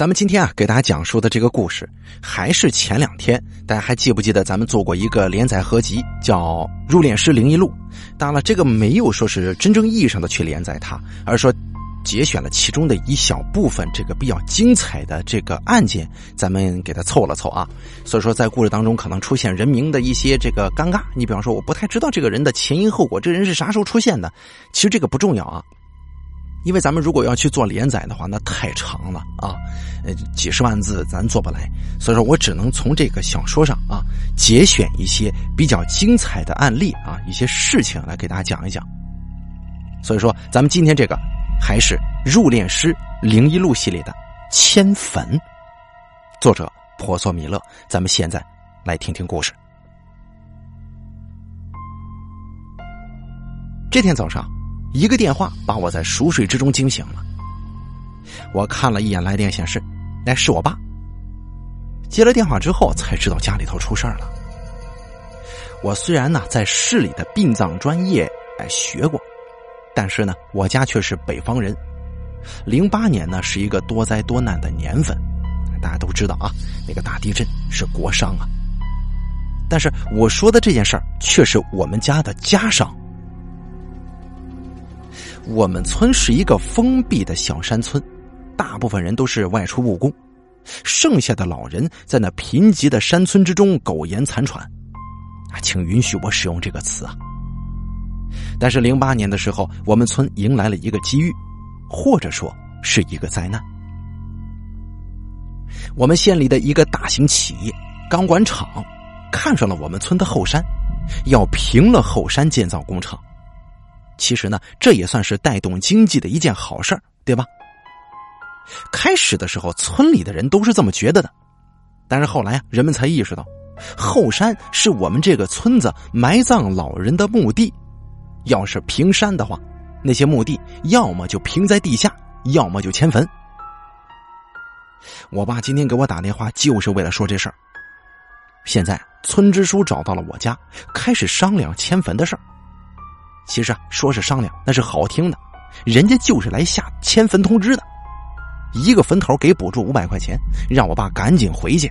咱们今天啊，给大家讲述的这个故事，还是前两天，大家还记不记得咱们做过一个连载合集，叫《入殓师灵异录》？当然了，这个没有说是真正意义上的去连载它，而说节选了其中的一小部分这个比较精彩的这个案件，咱们给它凑了凑啊。所以说，在故事当中可能出现人名的一些这个尴尬。你比方说，我不太知道这个人的前因后果，这人是啥时候出现的？其实这个不重要啊。因为咱们如果要去做连载的话，那太长了啊，呃，几十万字咱做不来，所以说我只能从这个小说上啊节选一些比较精彩的案例啊，一些事情来给大家讲一讲。所以说，咱们今天这个还是《入殓师灵异录》系列的《迁坟》，作者婆娑米勒。咱们现在来听听故事。这天早上。一个电话把我在熟睡之中惊醒了。我看了一眼来电显示，那是我爸。接了电话之后才知道家里头出事儿了。我虽然呢在市里的殡葬专业哎学过，但是呢我家却是北方人。零八年呢是一个多灾多难的年份，大家都知道啊，那个大地震是国殇啊。但是我说的这件事儿却是我们家的家伤。我们村是一个封闭的小山村，大部分人都是外出务工，剩下的老人在那贫瘠的山村之中苟延残喘。啊，请允许我使用这个词啊。但是零八年的时候，我们村迎来了一个机遇，或者说是一个灾难。我们县里的一个大型企业钢管厂看上了我们村的后山，要平了后山建造工厂。其实呢，这也算是带动经济的一件好事对吧？开始的时候，村里的人都是这么觉得的，但是后来啊，人们才意识到，后山是我们这个村子埋葬老人的墓地，要是平山的话，那些墓地要么就平在地下，要么就迁坟。我爸今天给我打电话，就是为了说这事儿。现在村支书找到了我家，开始商量迁坟的事儿。其实啊，说是商量，那是好听的，人家就是来下迁坟通知的。一个坟头给补助五百块钱，让我爸赶紧回去。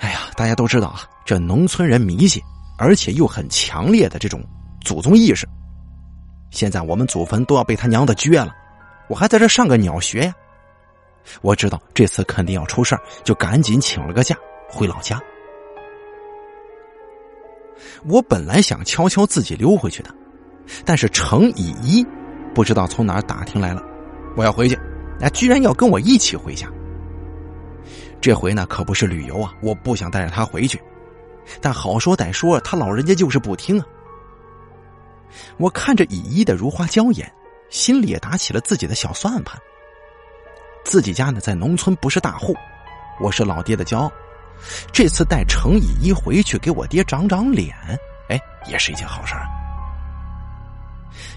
哎呀，大家都知道啊，这农村人迷信，而且又很强烈的这种祖宗意识。现在我们祖坟都要被他娘的撅了，我还在这上个鸟学呀。我知道这次肯定要出事就赶紧请了个假回老家。我本来想悄悄自己溜回去的，但是程以一不知道从哪儿打听来了，我要回去，哎，居然要跟我一起回家。这回呢可不是旅游啊，我不想带着他回去，但好说歹说，他老人家就是不听啊。我看着以一的如花娇颜，心里也打起了自己的小算盘。自己家呢在农村不是大户，我是老爹的骄傲。这次带程以一回去给我爹长长脸，哎，也是一件好事儿。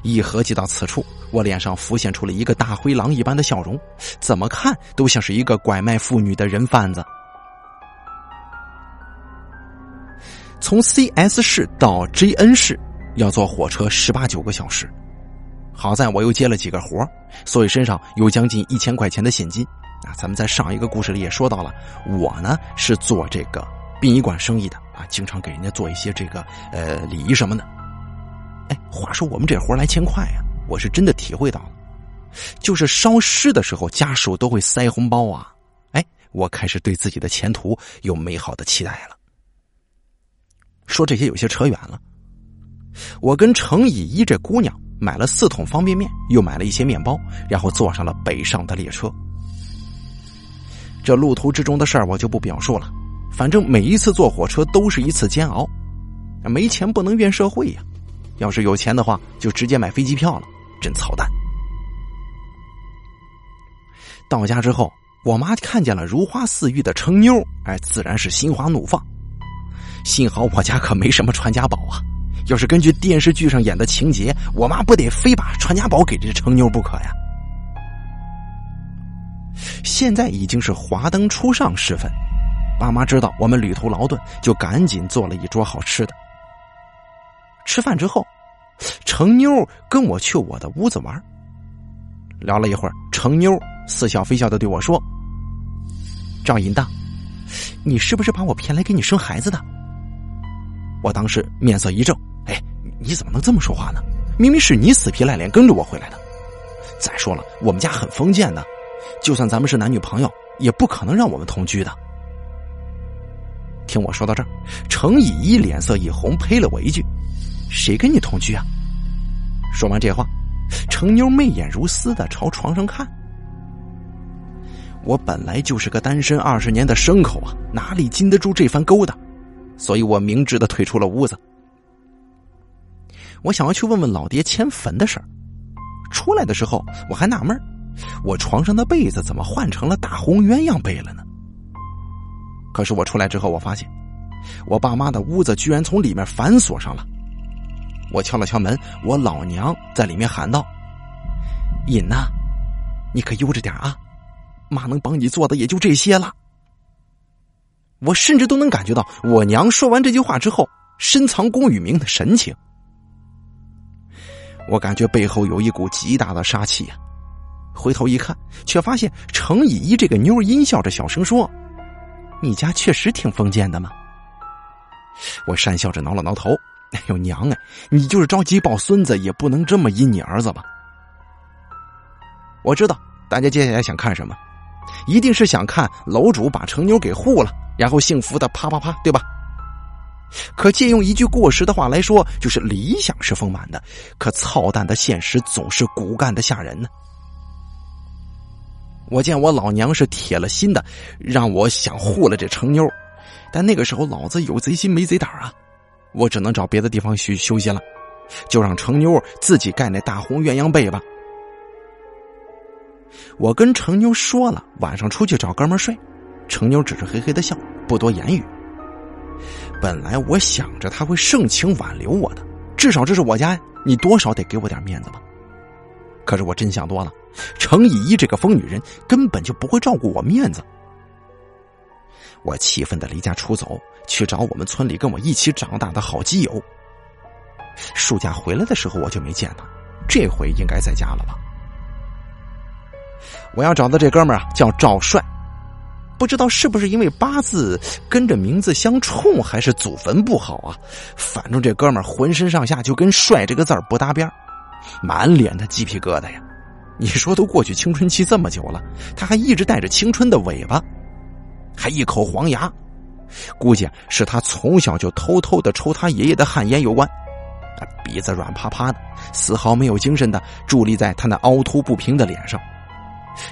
一合计到此处，我脸上浮现出了一个大灰狼一般的笑容，怎么看都像是一个拐卖妇女的人贩子。从 C.S 市到 J.N 市要坐火车十八九个小时，好在我又接了几个活所以身上有将近一千块钱的现金。啊，咱们在上一个故事里也说到了，我呢是做这个殡仪馆生意的啊，经常给人家做一些这个呃礼仪什么的。哎，话说我们这活来钱快呀，我是真的体会到了，就是烧尸的时候家属都会塞红包啊。哎，我开始对自己的前途有美好的期待了。说这些有些扯远了，我跟程以一这姑娘买了四桶方便面，又买了一些面包，然后坐上了北上的列车。这路途之中的事儿我就不表述了，反正每一次坐火车都是一次煎熬，没钱不能怨社会呀，要是有钱的话就直接买飞机票了，真操蛋。到家之后，我妈看见了如花似玉的程妞，哎，自然是心花怒放。幸好我家可没什么传家宝啊，要是根据电视剧上演的情节，我妈不得非把传家宝给这程妞不可呀。现在已经是华灯初上时分，爸妈知道我们旅途劳顿，就赶紧做了一桌好吃的。吃饭之后，程妞跟我去我的屋子玩。聊了一会儿，程妞似笑非笑的对我说：“赵银当，你是不是把我骗来给你生孩子的？”我当时面色一正，哎，你怎么能这么说话呢？明明是你死皮赖脸跟着我回来的。再说了，我们家很封建的，就算咱们是男女朋友，也不可能让我们同居的。听我说到这儿，程以一脸色一红，呸了我一句：“谁跟你同居啊？”说完这话，程妞媚眼如丝的朝床上看。我本来就是个单身二十年的牲口啊，哪里经得住这番勾搭？所以我明智的退出了屋子。我想要去问问老爹迁坟的事儿。出来的时候我还纳闷儿我床上的被子怎么换成了大红鸳鸯被了呢？可是我出来之后，我发现我爸妈的屋子居然从里面反锁上了。我敲了敲门，我老娘在里面喊道：“尹呐，你可悠着点啊，妈能帮你做的也就这些了。”我甚至都能感觉到我娘说完这句话之后深藏功与名的神情。我感觉背后有一股极大的杀气呀，回头一看，却发现程以一这个妞阴笑着小声说：“你家确实挺封建的嘛。”我讪笑着挠了挠头：“哎呦娘哎，你就是着急抱孙子，也不能这么阴你儿子吧？”我知道大家接下来想看什么，一定是想看楼主把程妞给护了。然后幸福的啪啪啪，对吧？可借用一句过时的话来说，就是理想是丰满的，可操蛋的现实总是骨干的吓人呢。我见我老娘是铁了心的，让我想护了这程妞，但那个时候老子有贼心没贼胆啊，我只能找别的地方去休息了，就让程妞自己盖那大红鸳鸯被吧。我跟程妞说了，晚上出去找哥们睡。程妞只是嘿嘿的笑，不多言语。本来我想着他会盛情挽留我的，至少这是我家呀，你多少得给我点面子吧。可是我真想多了，程以一这个疯女人根本就不会照顾我面子。我气愤的离家出走，去找我们村里跟我一起长大的好基友。暑假回来的时候我就没见他，这回应该在家了吧？我要找的这哥们儿啊，叫赵帅。不知道是不是因为八字跟着名字相冲，还是祖坟不好啊？反正这哥们浑身上下就跟“帅”这个字儿不搭边满脸的鸡皮疙瘩呀！你说都过去青春期这么久了，他还一直带着青春的尾巴，还一口黄牙，估计是他从小就偷偷的抽他爷爷的旱烟有关。鼻子软趴趴的，丝毫没有精神的伫立在他那凹凸不平的脸上。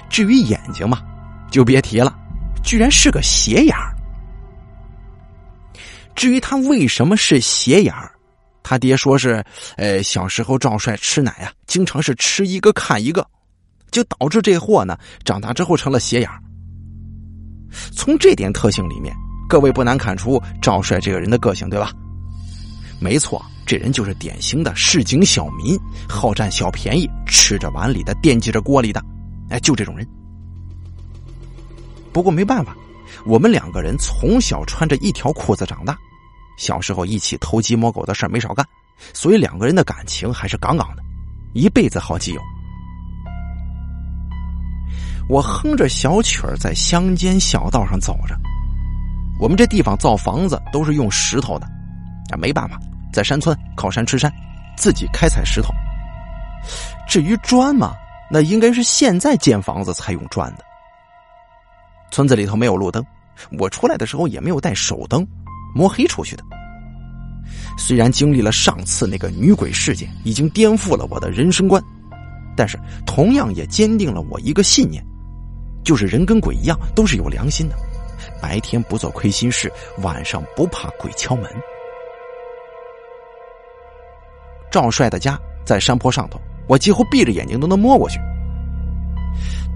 至于眼睛嘛，就别提了。居然是个斜眼儿。至于他为什么是斜眼儿，他爹说是，呃，小时候赵帅吃奶啊，经常是吃一个看一个，就导致这货呢长大之后成了斜眼。从这点特性里面，各位不难看出赵帅这个人的个性，对吧？没错，这人就是典型的市井小民，好占小便宜，吃着碗里的惦记着锅里的，哎，就这种人。不过没办法，我们两个人从小穿着一条裤子长大，小时候一起偷鸡摸狗的事没少干，所以两个人的感情还是杠杠的，一辈子好基友。我哼着小曲儿在乡间小道上走着，我们这地方造房子都是用石头的，啊，没办法，在山村靠山吃山，自己开采石头。至于砖嘛，那应该是现在建房子才用砖的。村子里头没有路灯，我出来的时候也没有带手灯，摸黑出去的。虽然经历了上次那个女鬼事件，已经颠覆了我的人生观，但是同样也坚定了我一个信念，就是人跟鬼一样都是有良心的，白天不做亏心事，晚上不怕鬼敲门。赵帅的家在山坡上头，我几乎闭着眼睛都能摸过去。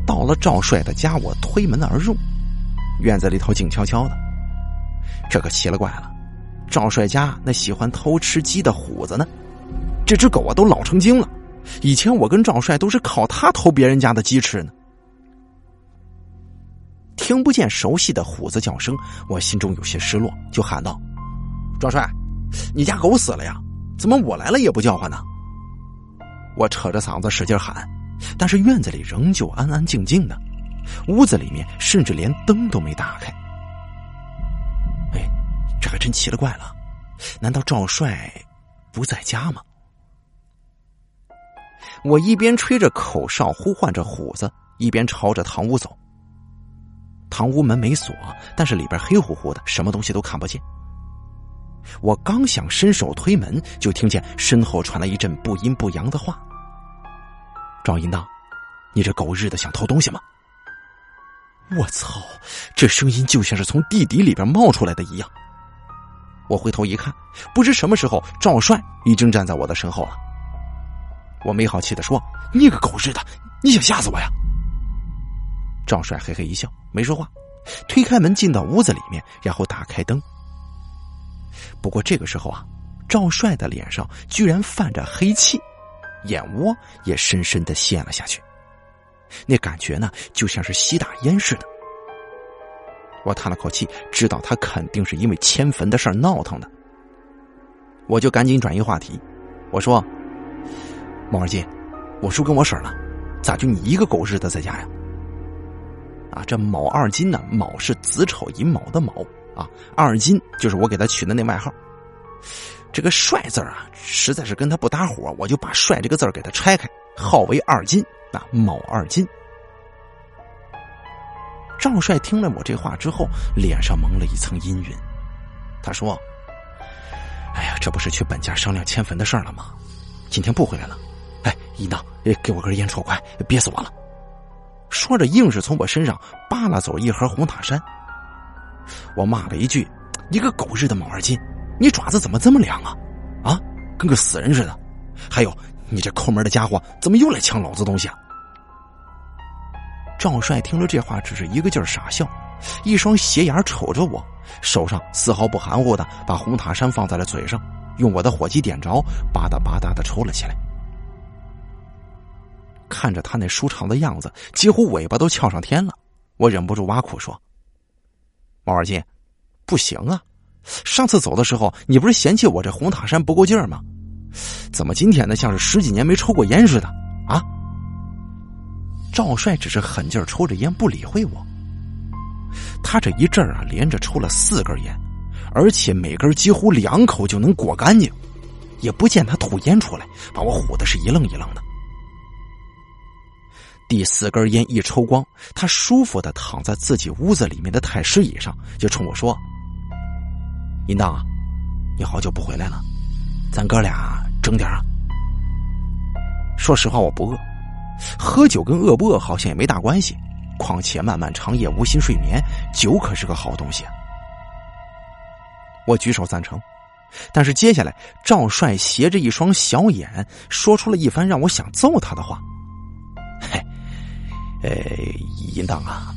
到了赵帅的家，我推门而入，院子里头静悄悄的。这可奇了怪了，赵帅家那喜欢偷吃鸡的虎子呢？这只狗啊，都老成精了。以前我跟赵帅都是靠他偷别人家的鸡吃呢。听不见熟悉的虎子叫声，我心中有些失落，就喊道：“赵帅，你家狗死了呀？怎么我来了也不叫唤呢？”我扯着嗓子使劲喊。但是院子里仍旧安安静静的，屋子里面甚至连灯都没打开。哎，这还真奇了怪了，难道赵帅不在家吗？我一边吹着口哨呼唤着虎子，一边朝着堂屋走。堂屋门没锁，但是里边黑乎乎的，什么东西都看不见。我刚想伸手推门，就听见身后传来一阵不阴不阳的话：“赵银当，你这狗日的想偷东西吗？”我操！这声音就像是从地底里边冒出来的一样。我回头一看，不知什么时候赵帅已经站在我的身后了。我没好气的说：“你个狗日的，你想吓死我呀？”赵帅嘿嘿一笑，没说话，推开门进到屋子里面，然后打开灯。不过这个时候啊，赵帅的脸上居然泛着黑气，眼窝也深深的陷了下去，那感觉呢，就像是吸大烟似的。我叹了口气，知道他肯定是因为迁坟的事闹腾的，我就赶紧转移话题，我说：“毛二金，我叔跟我婶呢，咋就你一个狗日的在家呀？”啊，这卯二金呢，卯是子丑寅卯的卯。啊，二金就是我给他取的那外号。这个帅字啊，实在是跟他不搭伙，我就把帅这个字给他拆开，号为二金。啊，卯二金。赵帅听了我这话之后，脸上蒙了一层阴云。他说：“哎呀，这不是去本家商量迁坟的事儿了吗？今天不回来了。哎，一闹，给我根烟抽，快，憋死我了。”说着，硬是从我身上扒拉走一盒红塔山。我骂了一句：“你个狗日的毛二金，你爪子怎么这么凉啊？啊，跟个死人似的！还有，你这抠门的家伙，怎么又来抢老子东西啊？”赵帅听了这话，只是一个劲儿傻笑，一双斜眼瞅着我，手上丝毫不含糊的把红塔山放在了嘴上，用我的火机点着，吧嗒吧嗒的抽了起来。看着他那舒畅的样子，几乎尾巴都翘上天了，我忍不住挖苦说。毛二金，不行啊！上次走的时候，你不是嫌弃我这红塔山不够劲儿吗？怎么今天呢，像是十几年没抽过烟似的啊？赵帅只是狠劲儿抽着烟，不理会我。他这一阵儿啊，连着抽了四根烟，而且每根几乎两口就能裹干净，也不见他吐烟出来，把我唬的是一愣一愣的。第四根烟一抽光，他舒服的躺在自己屋子里面的太师椅上，就冲我说：“银当啊，你好久不回来了，咱哥俩整点啊。”说实话，我不饿，喝酒跟饿不饿好像也没大关系。况且漫漫长夜无心睡眠，酒可是个好东西。我举手赞成，但是接下来赵帅斜着一双小眼，说出了一番让我想揍他的话。呃，银当啊，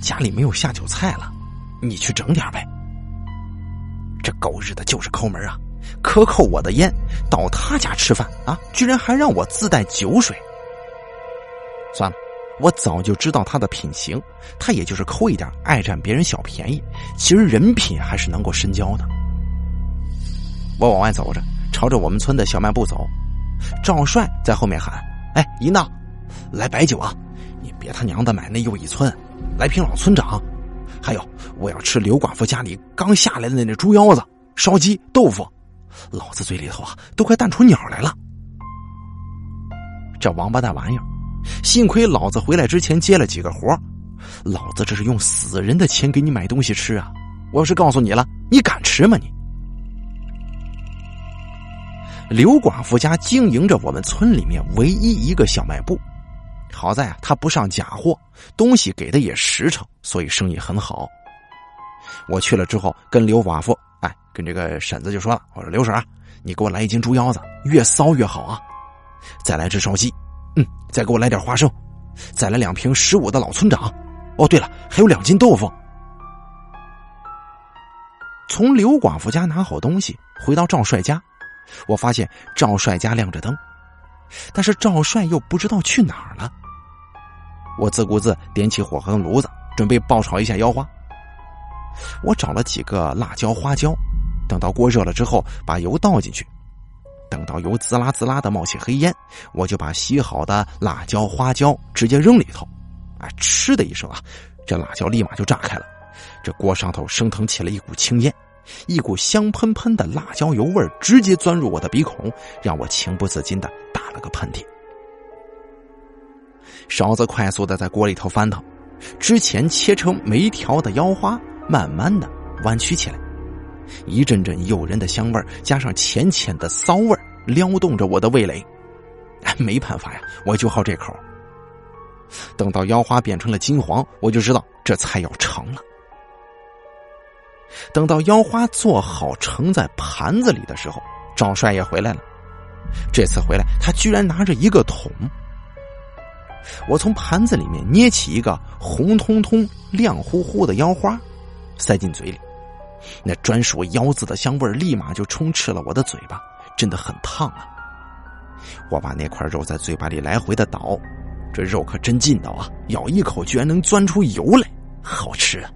家里没有下酒菜了，你去整点呗。这狗日的就是抠门啊，克扣我的烟，到他家吃饭啊，居然还让我自带酒水。算了，我早就知道他的品行，他也就是抠一点，爱占别人小便宜，其实人品还是能够深交的。我往外走着，朝着我们村的小卖部走，赵帅在后面喊：“哎，银当，来白酒啊！”别他娘的买那又一村，来瓶老村长。还有，我要吃刘寡妇家里刚下来的那猪腰子、烧鸡、豆腐，老子嘴里头啊都快淡出鸟来了。这王八蛋玩意儿，幸亏老子回来之前接了几个活老子这是用死人的钱给你买东西吃啊！我要是告诉你了，你敢吃吗？你？刘寡妇家经营着我们村里面唯一一个小卖部。好在啊，他不上假货，东西给的也实诚，所以生意很好。我去了之后，跟刘寡妇，哎，跟这个婶子就说了：“我说刘婶啊，你给我来一斤猪腰子，越骚越好啊！再来只烧鸡，嗯，再给我来点花生，再来两瓶十五的老村长。哦，对了，还有两斤豆腐。”从刘寡妇家拿好东西，回到赵帅家，我发现赵帅家亮着灯，但是赵帅又不知道去哪儿了。我自顾自点起火和炉子，准备爆炒一下腰花。我找了几个辣椒、花椒，等到锅热了之后，把油倒进去。等到油滋啦滋啦的冒起黑烟，我就把洗好的辣椒、花椒直接扔里头。啊，嗤的一声啊，这辣椒立马就炸开了，这锅上头升腾起了一股青烟，一股香喷喷的辣椒油味直接钻入我的鼻孔，让我情不自禁的打了个喷嚏。勺子快速的在锅里头翻腾，之前切成 mấy 条的腰花慢慢的弯曲起来，一阵阵诱人的香味加上浅浅的骚味撩动着我的味蕾。没办法呀，我就好这口。等到腰花变成了金黄，我就知道这菜要成了。等到腰花做好盛在盘子里的时候，赵帅也回来了。这次回来，他居然拿着一个桶。我从盘子里面捏起一个红彤彤、亮乎乎的腰花，塞进嘴里，那专属腰子的香味立马就充斥了我的嘴巴，真的很烫啊！我把那块肉在嘴巴里来回的倒，这肉可真劲道啊！咬一口居然能钻出油来，好吃啊！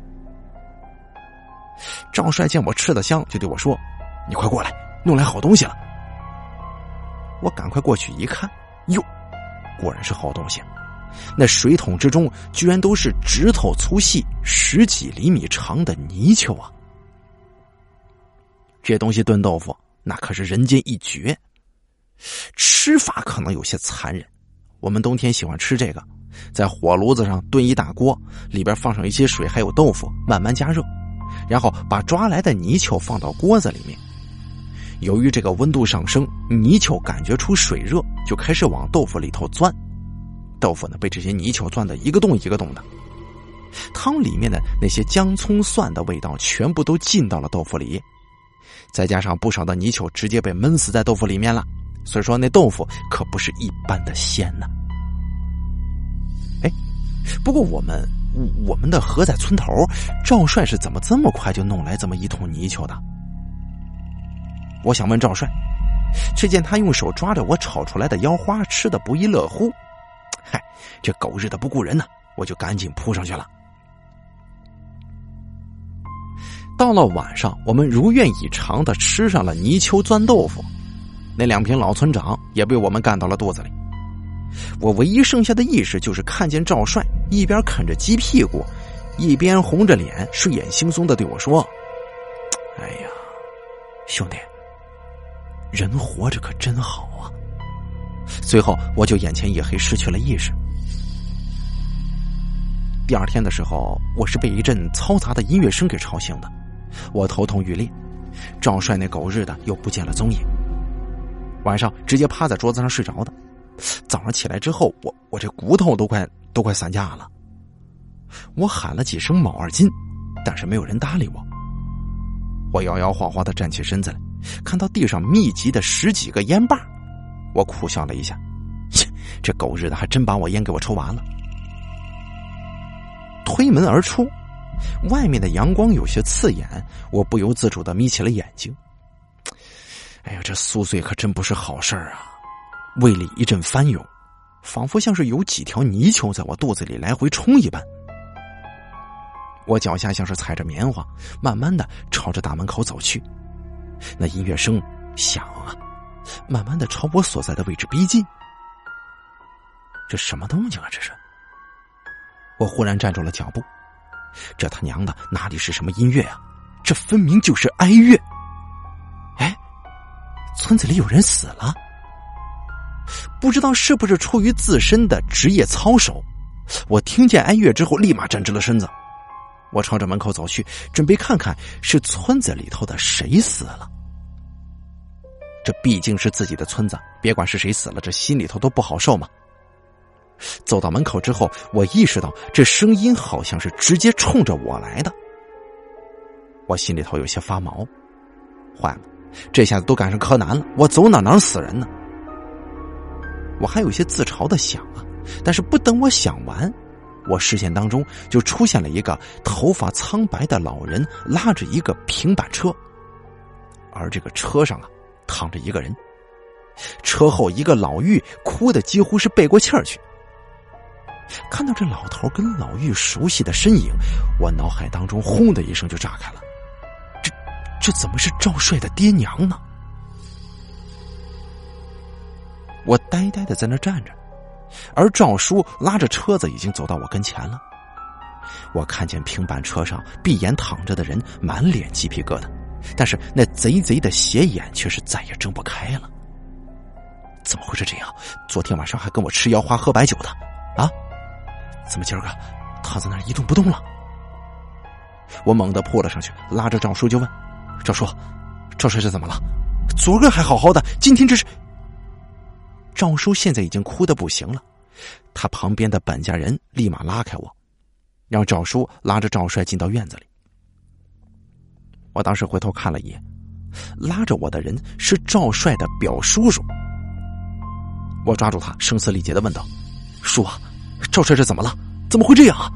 赵帅见我吃的香，就对我说：“你快过来，弄来好东西了。”我赶快过去一看，哟，果然是好东西。那水桶之中居然都是指头粗细、十几厘米长的泥鳅啊！这东西炖豆腐那可是人间一绝。吃法可能有些残忍，我们冬天喜欢吃这个，在火炉子上炖一大锅，里边放上一些水，还有豆腐，慢慢加热，然后把抓来的泥鳅放到锅子里面。由于这个温度上升，泥鳅感觉出水热，就开始往豆腐里头钻。豆腐呢，被这些泥鳅钻的一个洞一个洞的，汤里面的那些姜葱蒜的味道全部都进到了豆腐里，再加上不少的泥鳅直接被闷死在豆腐里面了。所以说，那豆腐可不是一般的鲜呢。哎，不过我们我们的河在村头，赵帅是怎么这么快就弄来这么一桶泥鳅的？我想问赵帅，只见他用手抓着我炒出来的腰花，吃的不亦乐乎。嗨，这狗日的不顾人呢！我就赶紧扑上去了。到了晚上，我们如愿以偿的吃上了泥鳅钻豆腐。那两瓶老村长也被我们干到了肚子里。我唯一剩下的意识就是看见赵帅一边啃着鸡屁股，一边红着脸、睡眼惺忪的对我说：“哎呀，兄弟，人活着可真好啊！”随后我就眼前一黑，失去了意识。第二天的时候，我是被一阵嘈杂的音乐声给吵醒的，我头痛欲裂。赵帅那狗日的又不见了踪影。晚上直接趴在桌子上睡着的，早上起来之后，我我这骨头都快都快散架了。我喊了几声“卯二金”，但是没有人搭理我。我摇摇晃晃的站起身子来，看到地上密集的十几个烟把，我苦笑了一下，切，这狗日的还真把我烟给我抽完了。推门而出，外面的阳光有些刺眼，我不由自主的眯起了眼睛。哎呀，这宿醉可真不是好事儿啊！胃里一阵翻涌，仿佛像是有几条泥鳅在我肚子里来回冲一般。我脚下像是踩着棉花，慢慢的朝着大门口走去。那音乐声响啊，慢慢的朝我所在的位置逼近。这什么动静啊？这是！我忽然站住了脚步。这他娘的哪里是什么音乐啊？这分明就是哀乐！哎村子里有人死了，不知道是不是出于自身的职业操守。我听见哀乐之后，立马站直了身子。我朝着门口走去，准备看看是村子里头的谁死了。这毕竟是自己的村子，别管是谁死了，这心里头都不好受嘛。走到门口之后，我意识到这声音好像是直接冲着我来的，我心里头有些发毛，坏了。这下子都赶上柯南了，我走哪哪死人呢？我还有些自嘲的想啊，但是不等我想完，我视线当中就出现了一个头发苍白的老人，拉着一个平板车，而这个车上啊躺着一个人，车后一个老妪哭的几乎是背过气儿去。看到这老头跟老妪熟悉的身影，我脑海当中轰的一声就炸开了。这怎么是赵帅的爹娘呢？我呆呆的在那站着，而赵叔拉着车子已经走到我跟前了。我看见平板车上闭眼躺着的人，满脸鸡皮疙瘩，但是那贼贼的斜眼却是再也睁不开了。怎么会是这样？昨天晚上还跟我吃腰花、喝白酒的，啊？怎么今儿个躺在那儿一动不动了？我猛地扑了上去，拉着赵叔就问：“赵叔，赵帅是怎么了？昨个还好好的，今天这是……”赵叔现在已经哭的不行了，他旁边的本家人立马拉开我，让赵叔拉着赵帅进到院子里。我当时回头看了一眼，拉着我的人是赵帅的表叔叔。我抓住他，声嘶力竭的问道：“叔啊，赵帅这怎么了？怎么会这样啊？”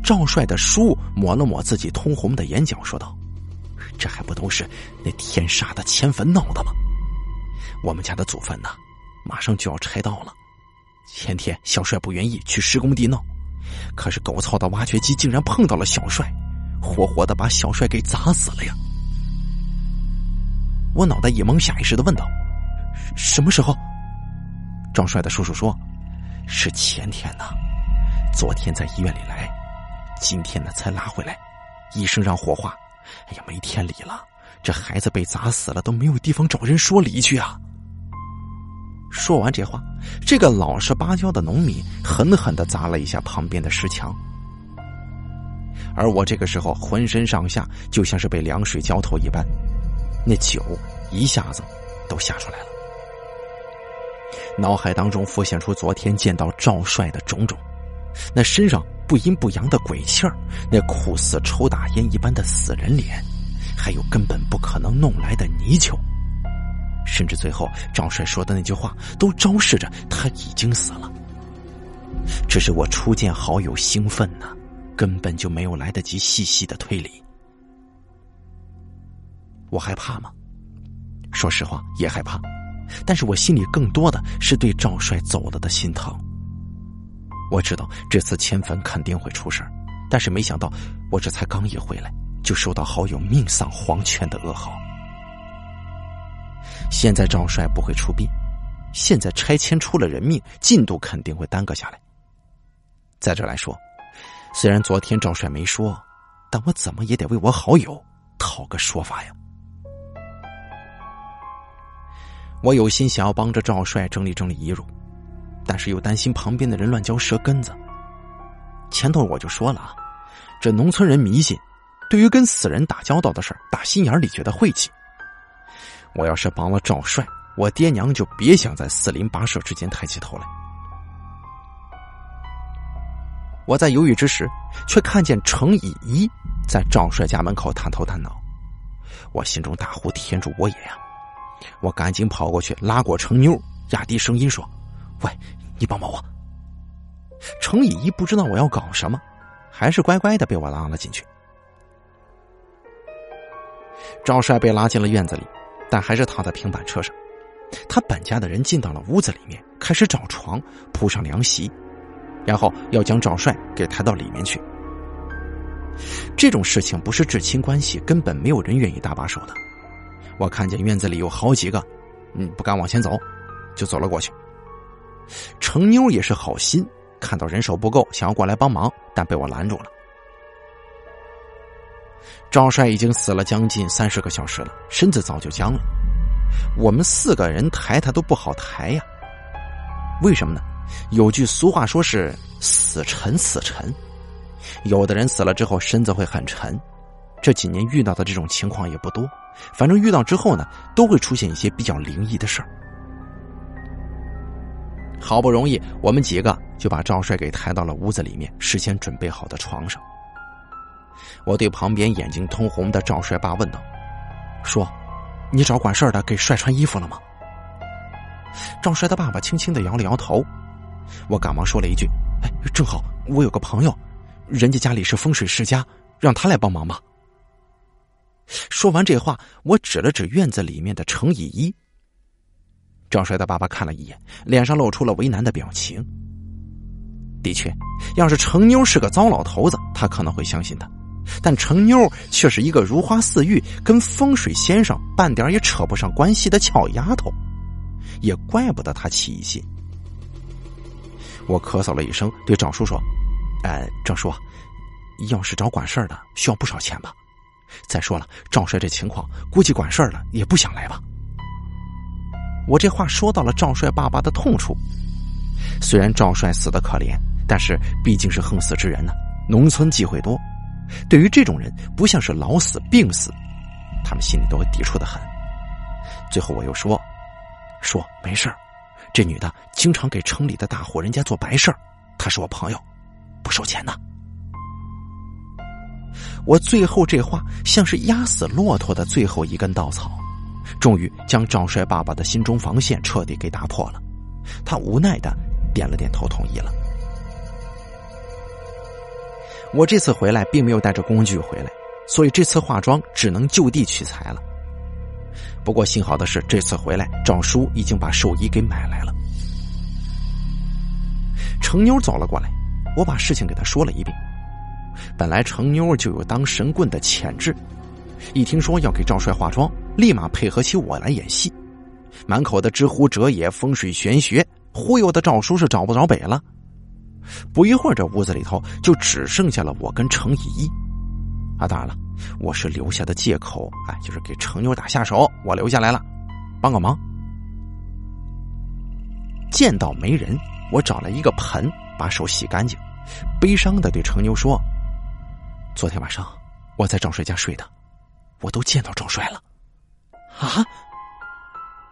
赵帅的叔抹了抹自己通红的眼角，说道：“这还不都是那天杀的迁坟闹的吗？”我们家的祖坟呢，马上就要拆到了。前天小帅不愿意去施工地闹，可是狗操的挖掘机竟然碰到了小帅，活活的把小帅给砸死了呀！我脑袋一懵，下意识的问道：“什么时候？”赵帅的叔叔说：“是前天呢，昨天在医院里来，今天呢才拉回来。医生让火化，哎呀，没天理了！这孩子被砸死了，都没有地方找人说理去啊！”说完这话，这个老实巴交的农民狠狠的砸了一下旁边的石墙，而我这个时候浑身上下就像是被凉水浇透一般，那酒一下子都吓出来了，脑海当中浮现出昨天见到赵帅的种种，那身上不阴不阳的鬼气儿，那酷似抽大烟一般的死人脸，还有根本不可能弄来的泥鳅。甚至最后，赵帅说的那句话都昭示着他已经死了。只是我初见好友兴奋呢，根本就没有来得及细细的推理。我害怕吗？说实话，也害怕。但是我心里更多的是对赵帅走了的心疼。我知道这次迁坟肯定会出事但是没想到我这才刚一回来，就收到好友命丧黄泉的噩耗。现在赵帅不会出殡，现在拆迁出了人命，进度肯定会耽搁下来。再这来说，虽然昨天赵帅没说，但我怎么也得为我好友讨个说法呀。我有心想要帮着赵帅整理整理遗嘱，但是又担心旁边的人乱嚼舌根子。前头我就说了啊，这农村人迷信，对于跟死人打交道的事儿，打心眼里觉得晦气。我要是帮了赵帅，我爹娘就别想在四邻八舍之间抬起头来。我在犹豫之时，却看见程以一在赵帅家门口探头探脑，我心中大呼天助我也呀！我赶紧跑过去拉过程妞，压低声音说：“喂，你帮帮我！”程以一不知道我要搞什么，还是乖乖的被我拉了进去。赵帅被拉进了院子里。但还是躺在平板车上，他本家的人进到了屋子里面，开始找床铺上凉席，然后要将赵帅给抬到里面去。这种事情不是至亲关系，根本没有人愿意搭把手的。我看见院子里有好几个，嗯，不敢往前走，就走了过去。程妞也是好心，看到人手不够，想要过来帮忙，但被我拦住了。赵帅已经死了将近三十个小时了，身子早就僵了。我们四个人抬他都不好抬呀。为什么呢？有句俗话说是“死沉死沉”，有的人死了之后身子会很沉。这几年遇到的这种情况也不多，反正遇到之后呢，都会出现一些比较灵异的事儿。好不容易，我们几个就把赵帅给抬到了屋子里面，事先准备好的床上。我对旁边眼睛通红的赵帅爸问道：“说，你找管事儿的给帅穿衣服了吗？”赵帅的爸爸轻轻的摇了摇头。我赶忙说了一句：“哎，正好我有个朋友，人家家里是风水世家，让他来帮忙吧。”说完这话，我指了指院子里面的程以一。赵帅的爸爸看了一眼，脸上露出了为难的表情。的确，要是程妞是个糟老头子，他可能会相信他。但程妞却是一个如花似玉、跟风水先生半点也扯不上关系的俏丫头，也怪不得他起疑心。我咳嗽了一声，对赵叔说：“哎，赵叔，要是找管事儿的，需要不少钱吧？再说了，赵帅这情况，估计管事儿的也不想来吧。”我这话说到了赵帅爸爸的痛处。虽然赵帅死的可怜，但是毕竟是横死之人呢。农村忌讳多，对于这种人，不像是老死、病死，他们心里都会抵触的很。最后我又说：“说没事这女的经常给城里的大户人家做白事她是我朋友，不收钱的。”我最后这话像是压死骆驼的最后一根稻草，终于将赵帅爸爸的心中防线彻底给打破了。他无奈的点了点头，同意了。我这次回来并没有带着工具回来，所以这次化妆只能就地取材了。不过幸好的是，这次回来赵叔已经把寿衣给买来了。程妞走了过来，我把事情给他说了一遍。本来程妞就有当神棍的潜质，一听说要给赵帅化妆，立马配合起我来演戏，满口的知乎者也、风水玄学，忽悠的赵叔是找不着北了。不一会儿，这屋子里头就只剩下了我跟程依依。啊，当然了，我是留下的借口，哎，就是给程妞打下手，我留下来了，帮个忙。见到没人，我找了一个盆，把手洗干净，悲伤的对程妞说：“昨天晚上我在赵帅家睡的，我都见到赵帅了。”啊！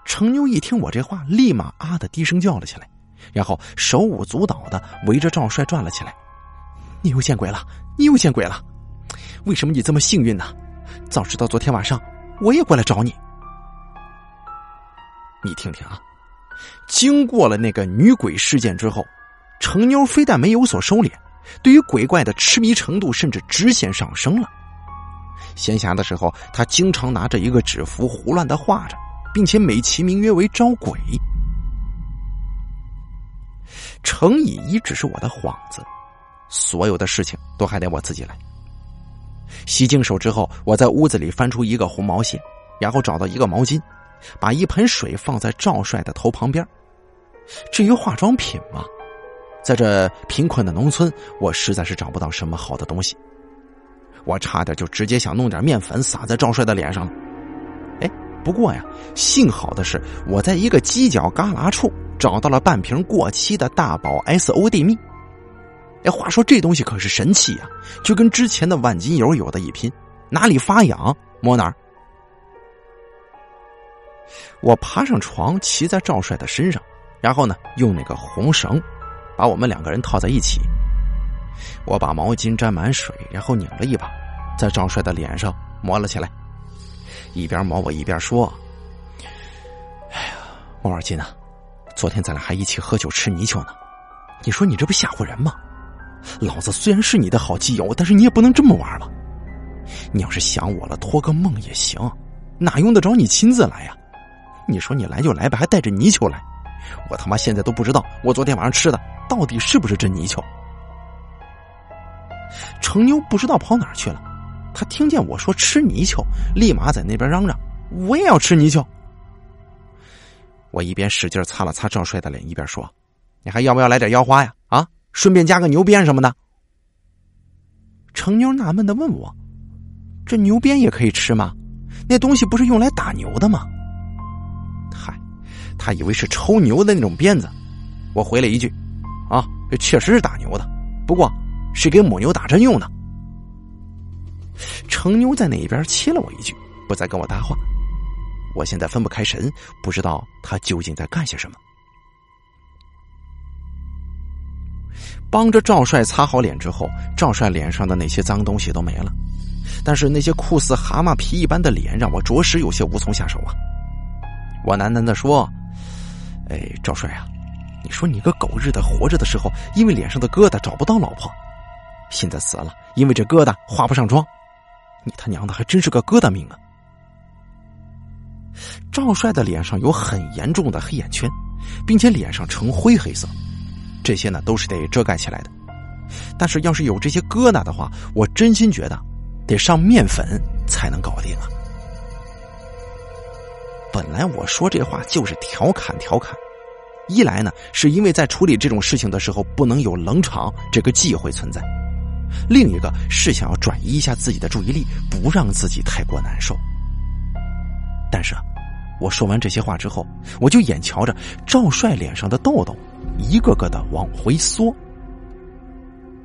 程妞一听我这话，立马啊的低声叫了起来。然后手舞足蹈的围着赵帅转了起来。你又见鬼了！你又见鬼了！为什么你这么幸运呢？早知道昨天晚上我也过来找你。你听听啊，经过了那个女鬼事件之后，程妞非但没有所收敛，对于鬼怪的痴迷程度甚至直线上升了。闲暇的时候，她经常拿着一个纸符胡乱的画着，并且美其名曰为招鬼。程以一只是我的幌子，所有的事情都还得我自己来。洗净手之后，我在屋子里翻出一个红毛线，然后找到一个毛巾，把一盆水放在赵帅的头旁边。至于化妆品嘛，在这贫困的农村，我实在是找不到什么好的东西。我差点就直接想弄点面粉撒在赵帅的脸上了。哎，不过呀，幸好的是我在一个犄角旮旯处。找到了半瓶过期的大宝 S O D 蜜，哎，话说这东西可是神器呀，就跟之前的万金油有的一拼，哪里发痒摸哪儿。我爬上床，骑在赵帅的身上，然后呢，用那个红绳把我们两个人套在一起。我把毛巾沾满水，然后拧了一把，在赵帅的脸上抹了起来，一边抹我一边说：“哎呀，莫尔金啊。”昨天咱俩还一起喝酒吃泥鳅呢，你说你这不吓唬人吗？老子虽然是你的好基友，但是你也不能这么玩吧？你要是想我了，托个梦也行，哪用得着你亲自来呀？你说你来就来吧，还带着泥鳅来，我他妈现在都不知道我昨天晚上吃的到底是不是真泥鳅。程妞不知道跑哪去了，他听见我说吃泥鳅，立马在那边嚷嚷：“我也要吃泥鳅。”我一边使劲擦了擦赵帅的脸，一边说：“你还要不要来点腰花呀？顺便加个牛鞭什么的。”程妞纳闷的问我：“这牛鞭也可以吃吗？那东西不是用来打牛的吗？”嗨，他以为是抽牛的那种鞭子。我回了一句：“啊，这确实是打牛的，不过是给母牛打针用的。”程妞在那边切了我一句，不再跟我搭话。我现在分不开神，不知道他究竟在干些什么。帮着赵帅擦好脸之后，赵帅脸上的那些脏东西都没了，但是那些酷似蛤蟆皮一般的脸，让我着实有些无从下手啊。我喃喃的说：“哎，赵帅啊，你说你个狗日的，活着的时候因为脸上的疙瘩找不到老婆，现在死了因为这疙瘩化不上妆，你他娘的还真是个疙瘩命啊！”赵帅的脸上有很严重的黑眼圈，并且脸上呈灰黑色，这些呢都是得遮盖起来的。但是要是有这些疙瘩的话，我真心觉得得上面粉才能搞定啊！本来我说这话就是调侃调侃，一来呢，是因为在处理这种事情的时候不能有冷场这个忌讳存在；另一个是想要转移一下自己的注意力，不让自己太过难受。但是啊，我说完这些话之后，我就眼瞧着赵帅脸上的痘痘一个个的往回缩，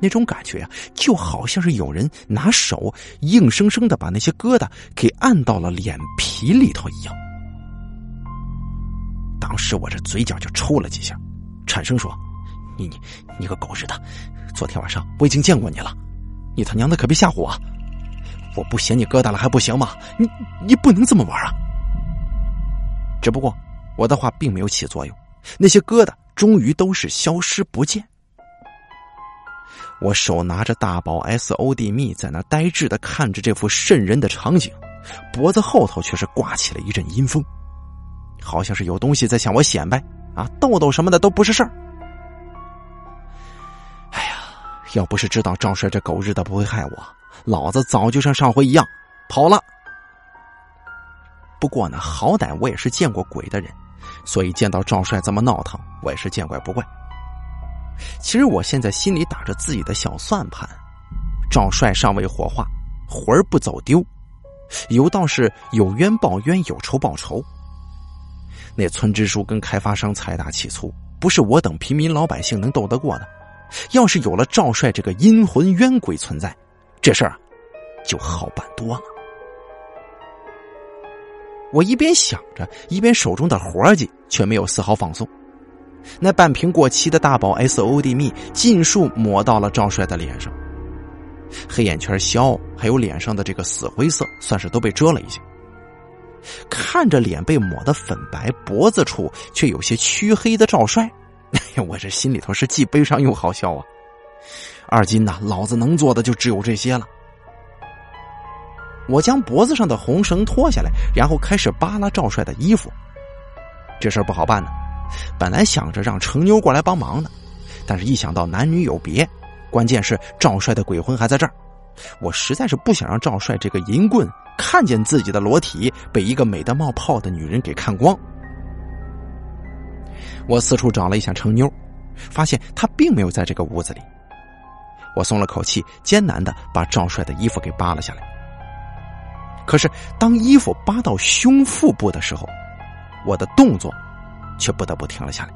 那种感觉啊，就好像是有人拿手硬生生的把那些疙瘩给按到了脸皮里头一样。当时我这嘴角就抽了几下，产生说：“你你你个狗日的！昨天晚上我已经见过你了，你他娘的可别吓唬我！我不嫌你疙瘩了还不行吗？你你不能这么玩啊！”只不过我的话并没有起作用，那些疙瘩终于都是消失不见。我手拿着大宝 S O D 蜜，在那呆滞的看着这幅瘆人的场景，脖子后头却是刮起了一阵阴风。好像是有东西在向我显摆啊！痘痘什么的都不是事儿。哎呀，要不是知道赵帅这狗日的不会害我，老子早就像上回一样跑了。不过呢，好歹我也是见过鬼的人，所以见到赵帅这么闹腾，我也是见怪不怪。其实我现在心里打着自己的小算盘：赵帅尚未火化，魂儿不走丢，有道是有冤报冤，有仇报仇。那村支书跟开发商财大气粗，不是我等平民老百姓能斗得过的。要是有了赵帅这个阴魂冤鬼存在，这事儿啊就好办多了。我一边想着，一边手中的活计却没有丝毫放松。那半瓶过期的大宝 S O D 蜜尽数抹到了赵帅的脸上，黑眼圈消，还有脸上的这个死灰色，算是都被遮了一些。看着脸被抹得粉白，脖子处却有些黢黑的赵帅，哎呀，我这心里头是既悲伤又好笑啊！二金呐，老子能做的就只有这些了。我将脖子上的红绳脱下来，然后开始扒拉赵帅的衣服。这事儿不好办呢，本来想着让程妞过来帮忙的，但是一想到男女有别，关键是赵帅的鬼魂还在这儿，我实在是不想让赵帅这个淫棍。看见自己的裸体被一个美得冒泡的女人给看光，我四处找了一下程妞，发现她并没有在这个屋子里。我松了口气，艰难的把赵帅的衣服给扒了下来。可是当衣服扒到胸腹部的时候，我的动作却不得不停了下来。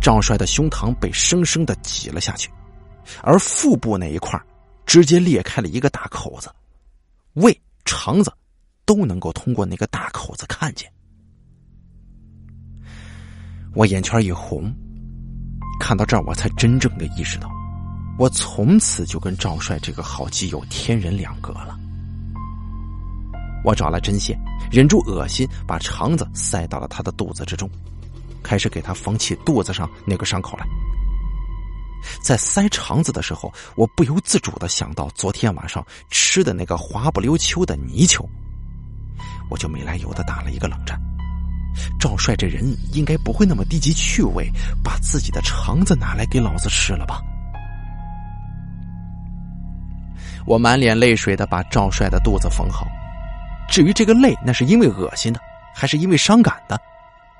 赵帅的胸膛被生生的挤了下去，而腹部那一块直接裂开了一个大口子。胃、肠子都能够通过那个大口子看见。我眼圈一红，看到这儿，我才真正的意识到，我从此就跟赵帅这个好基友天人两隔了。我找来针线，忍住恶心，把肠子塞到了他的肚子之中，开始给他缝起肚子上那个伤口来。在塞肠子的时候，我不由自主的想到昨天晚上吃的那个滑不溜秋的泥鳅，我就没来由的打了一个冷战。赵帅这人应该不会那么低级趣味，把自己的肠子拿来给老子吃了吧？我满脸泪水的把赵帅的肚子缝好，至于这个泪那是因为恶心的，还是因为伤感的，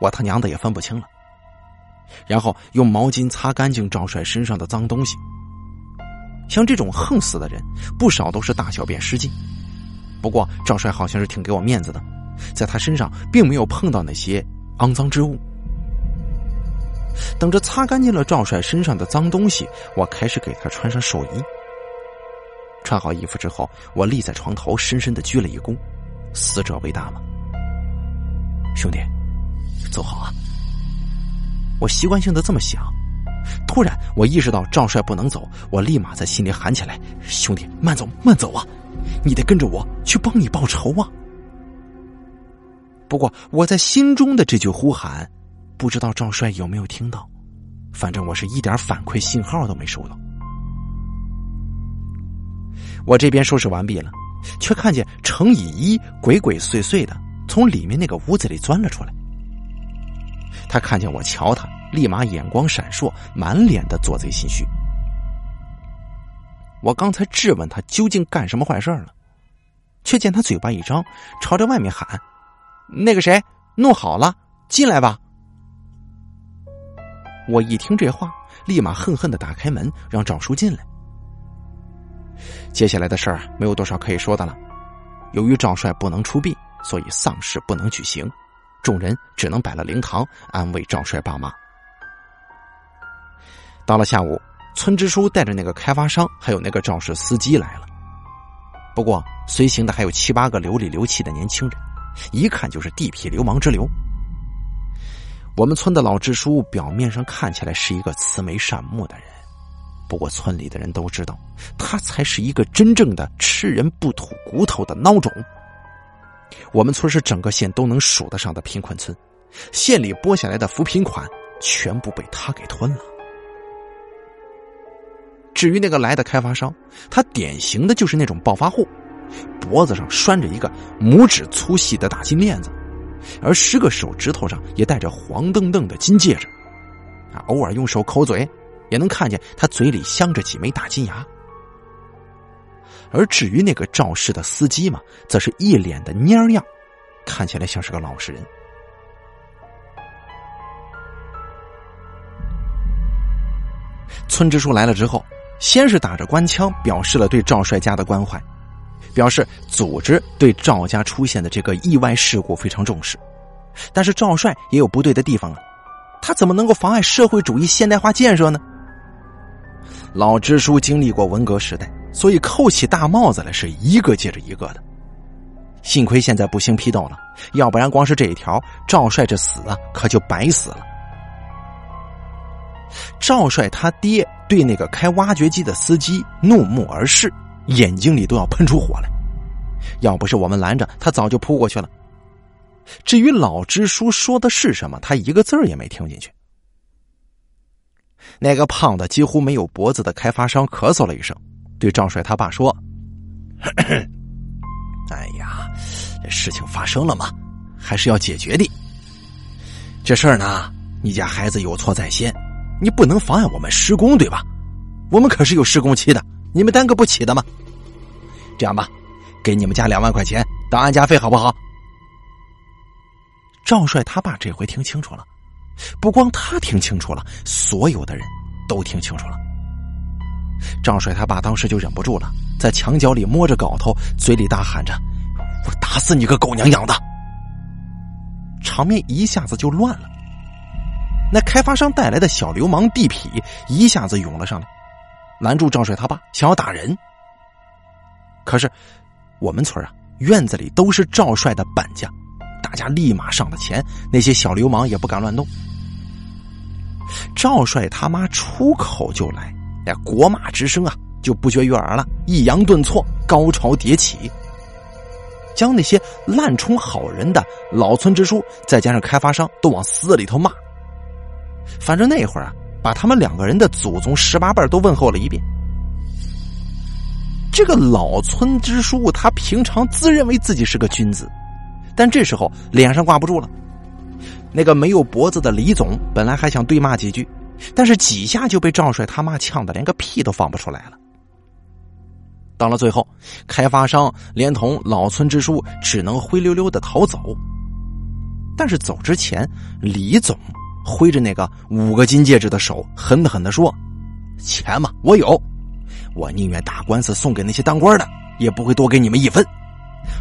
我他娘的也分不清了。然后用毛巾擦干净赵帅身上的脏东西。像这种横死的人，不少都是大小便失禁。不过赵帅好像是挺给我面子的，在他身上并没有碰到那些肮脏之物。等着擦干净了赵帅身上的脏东西，我开始给他穿上寿衣。穿好衣服之后，我立在床头，深深的鞠了一躬：“死者为大嘛，兄弟，走好啊。”我习惯性的这么想，突然我意识到赵帅不能走，我立马在心里喊起来：“兄弟，慢走，慢走啊！你得跟着我去帮你报仇啊！”不过我在心中的这句呼喊，不知道赵帅有没有听到，反正我是一点反馈信号都没收到。我这边收拾完毕了，却看见程以一鬼鬼祟祟的从里面那个屋子里钻了出来。他看见我瞧他，立马眼光闪烁，满脸的做贼心虚。我刚才质问他究竟干什么坏事了，却见他嘴巴一张，朝着外面喊：“那个谁，弄好了，进来吧。”我一听这话，立马恨恨的打开门，让赵叔进来。接下来的事儿没有多少可以说的了。由于赵帅不能出殡，所以丧事不能举行，众人只能摆了灵堂，安慰赵帅爸妈。到了下午，村支书带着那个开发商，还有那个肇事司机来了。不过随行的还有七八个流里流气的年轻人，一看就是地痞流氓之流。我们村的老支书表面上看起来是一个慈眉善目的人。不过，村里的人都知道，他才是一个真正的吃人不吐骨头的孬种。我们村是整个县都能数得上的贫困村，县里拨下来的扶贫款全部被他给吞了。至于那个来的开发商，他典型的就是那种暴发户，脖子上拴着一个拇指粗细的大金链子，而十个手指头上也戴着黄澄澄的金戒指，啊，偶尔用手抠嘴。也能看见他嘴里镶着几枚大金牙，而至于那个肇事的司机嘛，则是一脸的蔫样，看起来像是个老实人。村支书来了之后，先是打着官腔表示了对赵帅家的关怀，表示组织对赵家出现的这个意外事故非常重视，但是赵帅也有不对的地方啊，他怎么能够妨碍社会主义现代化建设呢？老支书经历过文革时代，所以扣起大帽子来是一个接着一个的。幸亏现在不兴批斗了，要不然光是这一条，赵帅这死啊可就白死了。赵帅他爹对那个开挖掘机的司机怒目而视，眼睛里都要喷出火来。要不是我们拦着，他早就扑过去了。至于老支书说的是什么，他一个字儿也没听进去。那个胖的几乎没有脖子的开发商咳嗽了一声，对赵帅他爸说：“ 哎呀，这事情发生了嘛，还是要解决的。这事儿呢，你家孩子有错在先，你不能妨碍我们施工，对吧？我们可是有施工期的，你们耽搁不起的嘛？这样吧，给你们家两万块钱当安家费，好不好？”赵帅他爸这回听清楚了。不光他听清楚了，所有的人都听清楚了。赵帅他爸当时就忍不住了，在墙角里摸着镐头，嘴里大喊着：“我打死你个狗娘养的！”场面一下子就乱了。那开发商带来的小流氓地痞一下子涌了上来，拦住赵帅他爸，想要打人。可是我们村啊，院子里都是赵帅的板家，大家立马上了前，那些小流氓也不敢乱动。赵帅他妈出口就来，哎，国骂之声啊，就不绝于耳了，抑扬顿挫，高潮迭起，将那些滥充好人的老村支书，再加上开发商，都往死里头骂。反正那会儿啊，把他们两个人的祖宗十八辈都问候了一遍。这个老村支书，他平常自认为自己是个君子，但这时候脸上挂不住了。那个没有脖子的李总本来还想对骂几句，但是几下就被赵帅他妈呛得连个屁都放不出来了。到了最后，开发商连同老村支书只能灰溜溜的逃走。但是走之前，李总挥着那个五个金戒指的手，狠狠的说：“钱嘛，我有，我宁愿打官司送给那些当官的，也不会多给你们一分。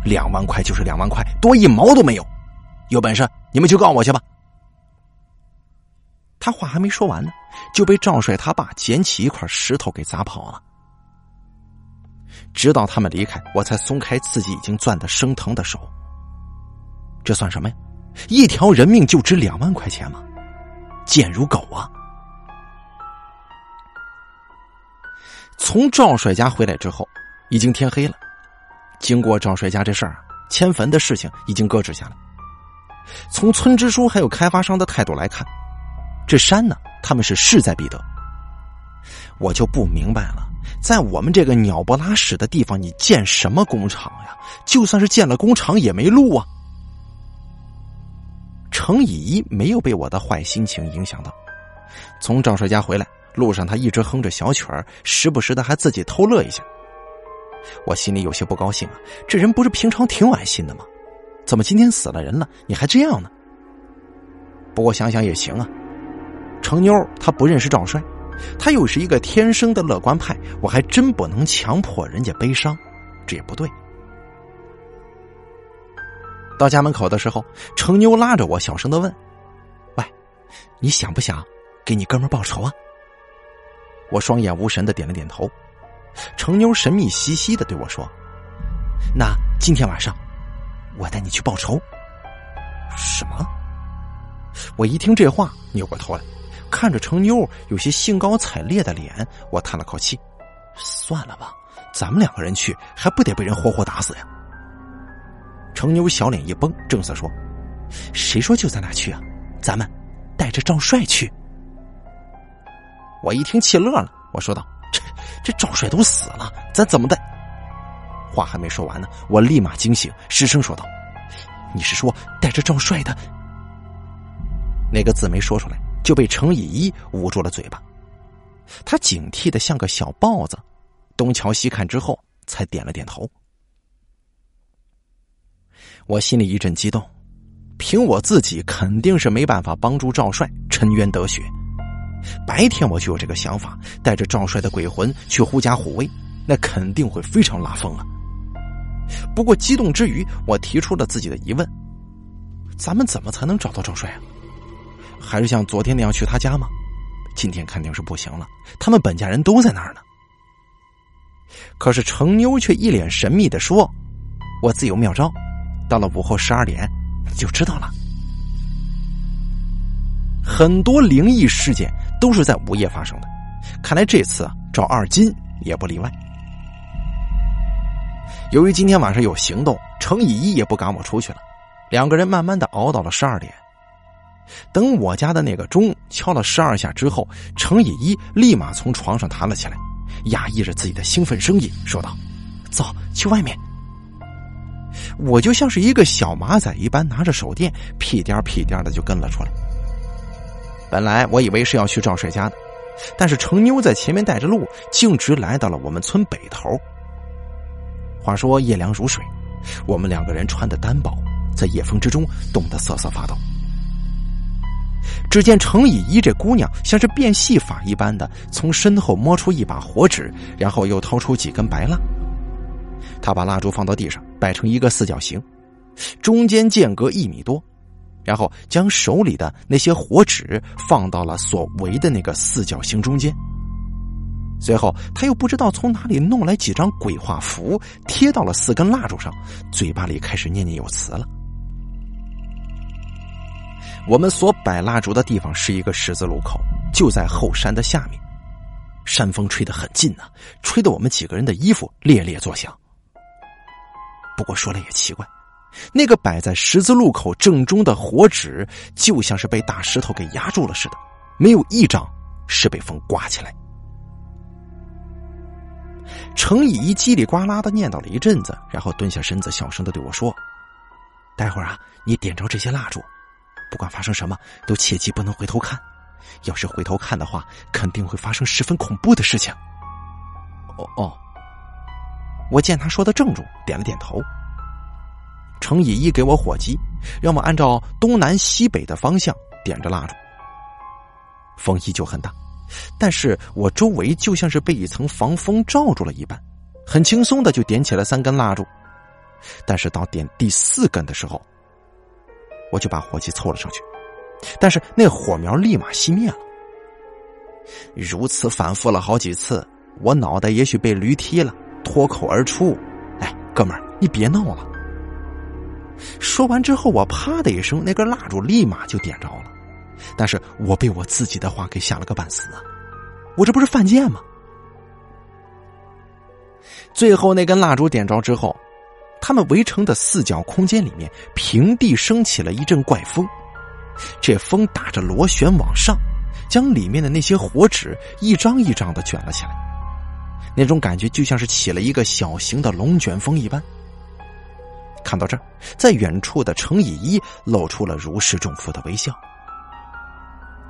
两万块就是两万块，多一毛都没有。有本事！”你们去告我去吧！他话还没说完呢，就被赵帅他爸捡起一块石头给砸跑了。直到他们离开，我才松开自己已经攥得生疼的手。这算什么呀？一条人命就值两万块钱吗？贱如狗啊！从赵帅家回来之后，已经天黑了。经过赵帅家这事儿，迁坟的事情已经搁置下来。从村支书还有开发商的态度来看，这山呢，他们是势在必得。我就不明白了，在我们这个鸟不拉屎的地方，你建什么工厂呀？就算是建了工厂，也没路啊。程以一没有被我的坏心情影响到，从赵帅家回来路上，他一直哼着小曲儿，时不时的还自己偷乐一下。我心里有些不高兴啊，这人不是平常挺暖心的吗？怎么今天死了人了，你还这样呢？不过想想也行啊，程妞她不认识赵帅，她又是一个天生的乐观派，我还真不能强迫人家悲伤，这也不对。到家门口的时候，程妞拉着我，小声的问：“喂，你想不想给你哥们报仇啊？”我双眼无神的点了点头。程妞神秘兮兮的对我说：“那今天晚上，我带你去报仇。”什么？我一听这话，扭过头来，看着程妞有些兴高采烈的脸，我叹了口气：“算了吧，咱们两个人去，还不得被人活活打死呀？”程妞小脸一绷，正色说：“谁说就咱俩去啊？咱们带着赵帅去。”我一听气乐了，我说道：“这赵帅都死了，咱怎么带？”话还没说完呢，我立马惊醒，失声说道：“你是说带着赵帅的？”那个字没说出来，就被程以一捂住了嘴巴。他警惕的像个小豹子，东瞧西看之后，才点了点头。我心里一阵激动，凭我自己肯定是没办法帮助赵帅沉冤得雪。白天我就有这个想法，带着赵帅的鬼魂去狐假虎威，那肯定会非常拉风啊。不过激动之余，我提出了自己的疑问：咱们怎么才能找到赵帅啊？还是像昨天那样去他家吗？今天肯定是不行了，他们本家人都在那儿呢。可是程妞却一脸神秘的说：“我自有妙招。”到了午后十二点，就知道了。很多灵异事件都是在午夜发生的，看来这次啊，找二金也不例外。由于今天晚上有行动，程以一也不赶我出去了，两个人慢慢的熬到了十二点。等我家的那个钟敲了十二下之后，程以一立马从床上弹了起来，压抑着自己的兴奋声音说道：“走去外面。”我就像是一个小马仔一般，拿着手电，屁颠屁颠的就跟了出来。本来我以为是要去赵帅家的，但是程妞在前面带着路，径直来到了我们村北头。话说夜凉如水，我们两个人穿的单薄，在夜风之中冻得瑟瑟发抖。只见程以一这姑娘像是变戏法一般的，从身后摸出一把火纸，然后又掏出几根白蜡。他把蜡烛放到地上，摆成一个四角形，中间间隔一米多，然后将手里的那些火纸放到了所围的那个四角形中间。随后，他又不知道从哪里弄来几张鬼画符，贴到了四根蜡烛上，嘴巴里开始念念有词了。我们所摆蜡烛的地方是一个十字路口，就在后山的下面，山风吹得很近呢，吹得我们几个人的衣服猎猎作响。不过说来也奇怪，那个摆在十字路口正中的火纸，就像是被大石头给压住了似的，没有一张是被风刮起来。程以一叽里呱啦的念叨了一阵子，然后蹲下身子，小声的对我说：“待会儿啊，你点着这些蜡烛，不管发生什么都切记不能回头看，要是回头看的话，肯定会发生十分恐怖的事情。”哦哦。我见他说的郑重，点了点头。程以一给我火机，让我按照东南西北的方向点着蜡烛。风依旧很大，但是我周围就像是被一层防风罩住了一般，很轻松的就点起了三根蜡烛。但是到点第四根的时候，我就把火机凑了上去，但是那火苗立马熄灭了。如此反复了好几次，我脑袋也许被驴踢了。脱口而出：“哎，哥们儿，你别闹了。”说完之后，我啪的一声，那根蜡烛立马就点着了。但是我被我自己的话给吓了个半死啊！我这不是犯贱吗？最后那根蜡烛点着之后，他们围成的四角空间里面平地升起了一阵怪风，这风打着螺旋往上，将里面的那些火纸一张一张的卷了起来。那种感觉就像是起了一个小型的龙卷风一般。看到这儿，在远处的程以一露出了如释重负的微笑。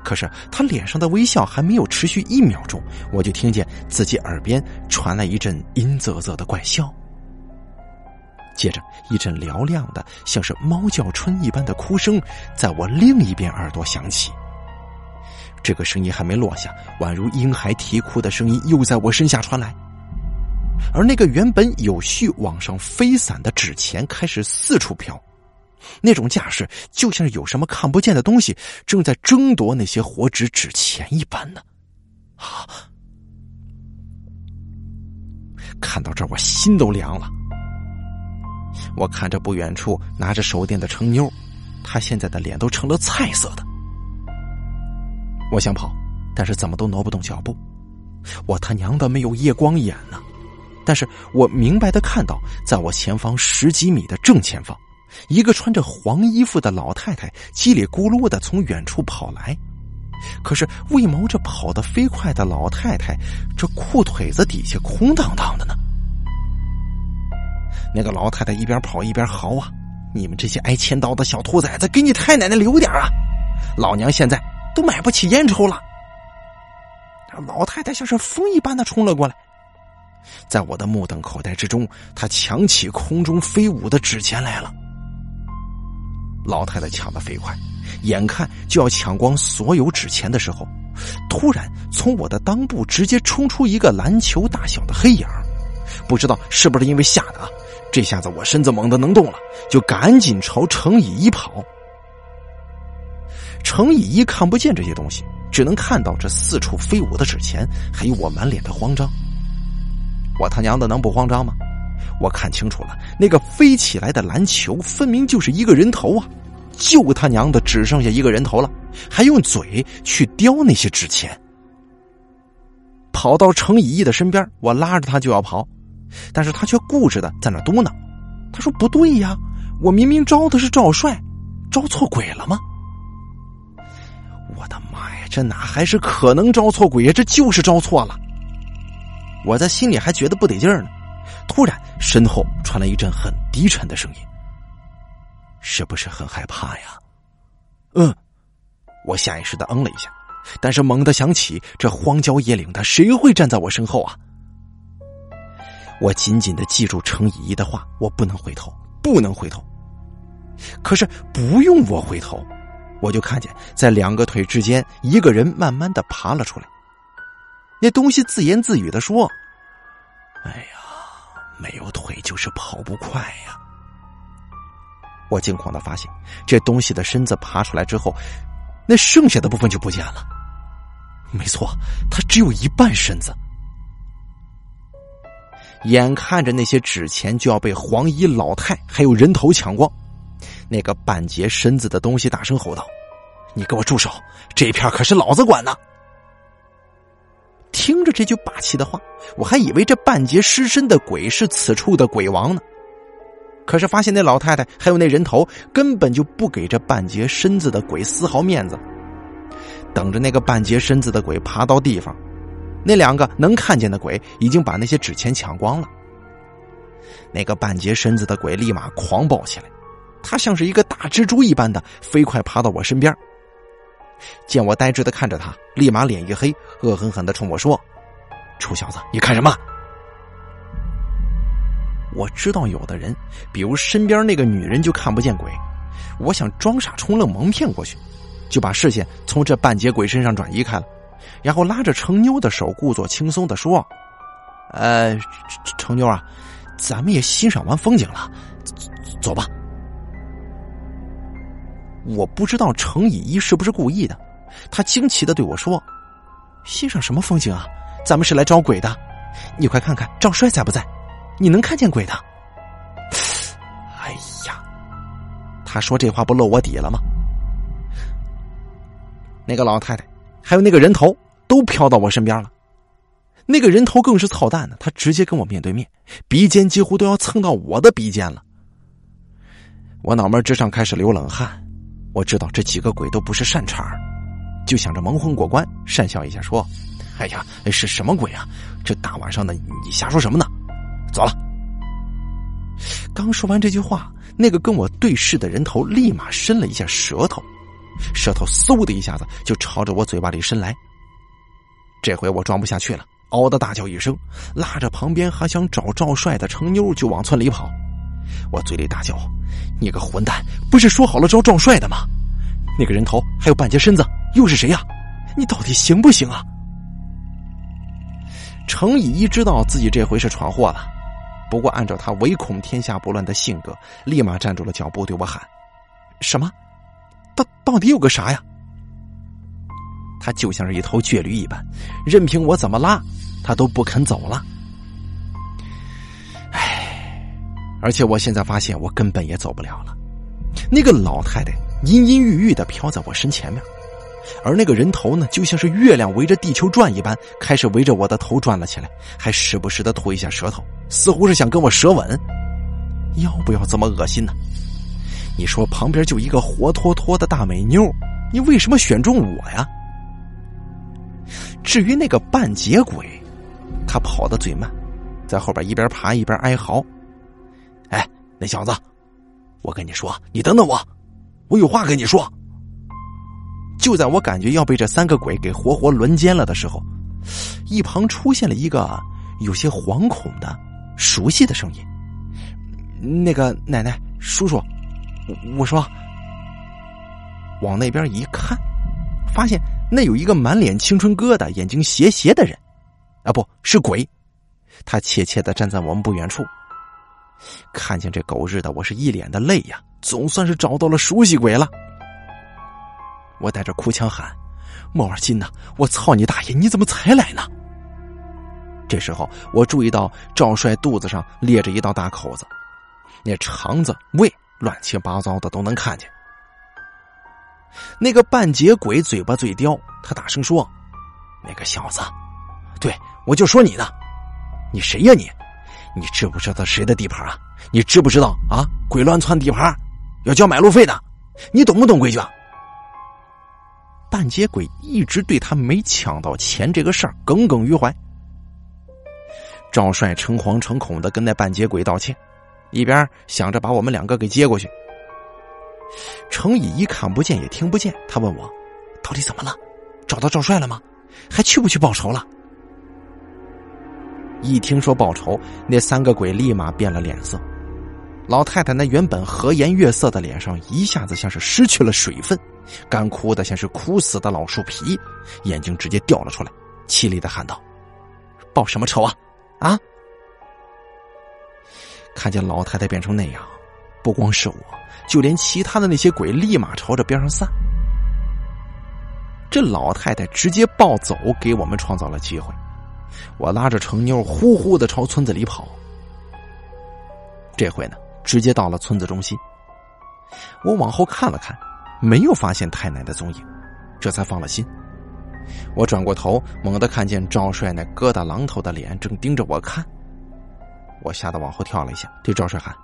可是他脸上的微笑还没有持续一秒钟，我就听见自己耳边传来一阵阴啧啧的怪笑，接着一阵嘹亮的像是猫叫春一般的哭声在我另一边耳朵响起。这个声音还没落下，宛如婴孩啼哭的声音又在我身下传来，而那个原本有序往上飞散的纸钱开始四处飘，那种架势就像是有什么看不见的东西正在争夺那些活纸纸钱一般呢。啊！看到这儿，我心都凉了。我看着不远处拿着手电的程妞，她现在的脸都成了菜色的。我想跑，但是怎么都挪不动脚步。我他娘的没有夜光眼呢！但是我明白的看到，在我前方十几米的正前方，一个穿着黄衣服的老太太叽里咕噜的从远处跑来。可是为毛这跑得飞快的老太太，这裤腿子底下空荡荡的呢？那个老太太一边跑一边嚎啊：“你们这些挨千刀的小兔崽子，给你太奶奶留点啊！老娘现在……”都买不起烟抽了。老太太像是风一般的冲了过来，在我的目瞪口呆之中，他抢起空中飞舞的纸钱来了。老太太抢的飞快，眼看就要抢光所有纸钱的时候，突然从我的裆部直接冲出一个篮球大小的黑影不知道是不是因为吓的啊，这下子我身子猛地能动了，就赶紧朝程乙一跑。程乙一看不见这些东西，只能看到这四处飞舞的纸钱，还有我满脸的慌张。我他娘的能不慌张吗？我看清楚了，那个飞起来的篮球分明就是一个人头啊！就他娘的只剩下一个人头了，还用嘴去叼那些纸钱。跑到程以义的身边，我拉着他就要跑，但是他却固执的在那嘟囔：“他说不对呀，我明明招的是赵帅，招错鬼了吗？”我的妈呀，这哪还是可能招错鬼呀？这就是招错了。我在心里还觉得不得劲儿呢，突然身后传来一阵很低沉的声音：“是不是很害怕呀？”嗯，我下意识的嗯了一下，但是猛地想起这荒郊野岭的，谁会站在我身后啊？我紧紧的记住程依依的话，我不能回头，不能回头。可是不用我回头。我就看见，在两个腿之间，一个人慢慢的爬了出来。那东西自言自语的说：“哎呀，没有腿就是跑不快呀。”我惊恐的发现，这东西的身子爬出来之后，那剩下的部分就不见了。没错，它只有一半身子。眼看着那些纸钱就要被黄衣老太还有人头抢光。那个半截身子的东西大声吼道：“你给我住手！这片可是老子管的！”听着这句霸气的话，我还以为这半截尸身的鬼是此处的鬼王呢。可是发现那老太太还有那人头根本就不给这半截身子的鬼丝毫面子。等着那个半截身子的鬼爬到地方，那两个能看见的鬼已经把那些纸钱抢光了。那个半截身子的鬼立马狂暴起来。他像是一个大蜘蛛一般的飞快爬到我身边，见我呆滞的看着他，立马脸一黑，恶狠狠的冲我说：“臭小子，你看什么？”我知道有的人，比如身边那个女人就看不见鬼，我想装傻充愣蒙骗过去，就把视线从这半截鬼身上转移开了，然后拉着程妞的手，故作轻松的说：“呃，程妞啊，咱们也欣赏完风景了，走吧。”我不知道程以一是不是故意的，他惊奇的对我说：“欣赏什么风景啊？咱们是来找鬼的。你快看看赵帅在不在？你能看见鬼的？”哎呀，他说这话不露我底了吗？那个老太太还有那个人头都飘到我身边了，那个人头更是操蛋的，他直接跟我面对面，鼻尖几乎都要蹭到我的鼻尖了。我脑门之上开始流冷汗。我知道这几个鬼都不是善茬儿就想着蒙混过关，讪笑一下说：“哎呀，是什么鬼啊？这大晚上的，你瞎说什么呢？走了。”刚说完这句话，那个跟我对视的人头立马伸了一下舌头，舌头嗖的一下子就朝着我嘴巴里伸来。这回我装不下去了，嗷的大叫一声，拉着旁边还想找赵帅的程妞就往村里跑。我嘴里大叫：“你个混蛋！不是说好了招壮帅的吗？那个人头还有半截身子，又是谁呀？你到底行不行啊？程以一知道自己这回是闯祸了，不过按照他唯恐天下不乱的性格，立马站住了脚步，对我喊：“什么？到到底有个啥呀？”他就像是一头倔驴一般，任凭我怎么拉，他都不肯走了。而且我现在发现，我根本也走不了了。那个老太太阴阴郁郁的飘在我身前面，而那个人头呢，就像是月亮围着地球转一般，开始围着我的头转了起来，还时不时的吐一下舌头，似乎是想跟我舌吻。要不要这么恶心呢？你说旁边就一个活脱脱的大美妞，你为什么选中我呀？至于那个半截鬼，他跑得最慢，在后边一边爬一边哀嚎：“哎，那小子，我跟你说，你等等我，我有话跟你说。”就在我感觉要被这三个鬼给活活轮奸了的时候，一旁出现了一个有些惶恐的熟悉的声音：“那个奶奶，叔叔，我说，往那边一看，发现。”那有一个满脸青春疙瘩、眼睛斜斜的人，啊，不是鬼，他怯怯的站在我们不远处。看见这狗日的，我是一脸的泪呀！总算是找到了熟悉鬼了。我带着哭腔喊：“莫尔金呐，我操你大爷！你怎么才来呢？”这时候，我注意到赵帅肚子上裂着一道大口子，那肠子、胃乱七八糟的都能看见。那个半截鬼嘴巴最刁，他大声说：“那个小子，对我就说你呢，你谁呀你？你知不知道谁的地盘啊？你知不知道啊？鬼乱窜地盘要交买路费的，你懂不懂规矩啊？”半截鬼一直对他没抢到钱这个事儿耿耿于怀。赵帅诚惶诚恐的跟那半截鬼道歉，一边想着把我们两个给接过去。程乙一看不见也听不见，他问我：“到底怎么了？找到赵帅了吗？还去不去报仇了？”一听说报仇，那三个鬼立马变了脸色。老太太那原本和颜悦色的脸上一下子像是失去了水分，干枯的像是枯死的老树皮，眼睛直接掉了出来，凄厉的喊道：“报什么仇啊？啊！”看见老太太变成那样，不光是我。就连其他的那些鬼立马朝着边上散。这老太太直接暴走，给我们创造了机会。我拉着程妞呼呼的朝村子里跑。这回呢，直接到了村子中心。我往后看了看，没有发现太奶的踪影，这才放了心。我转过头，猛地看见赵帅那疙瘩榔头的脸正盯着我看。我吓得往后跳了一下，对赵帅喊：“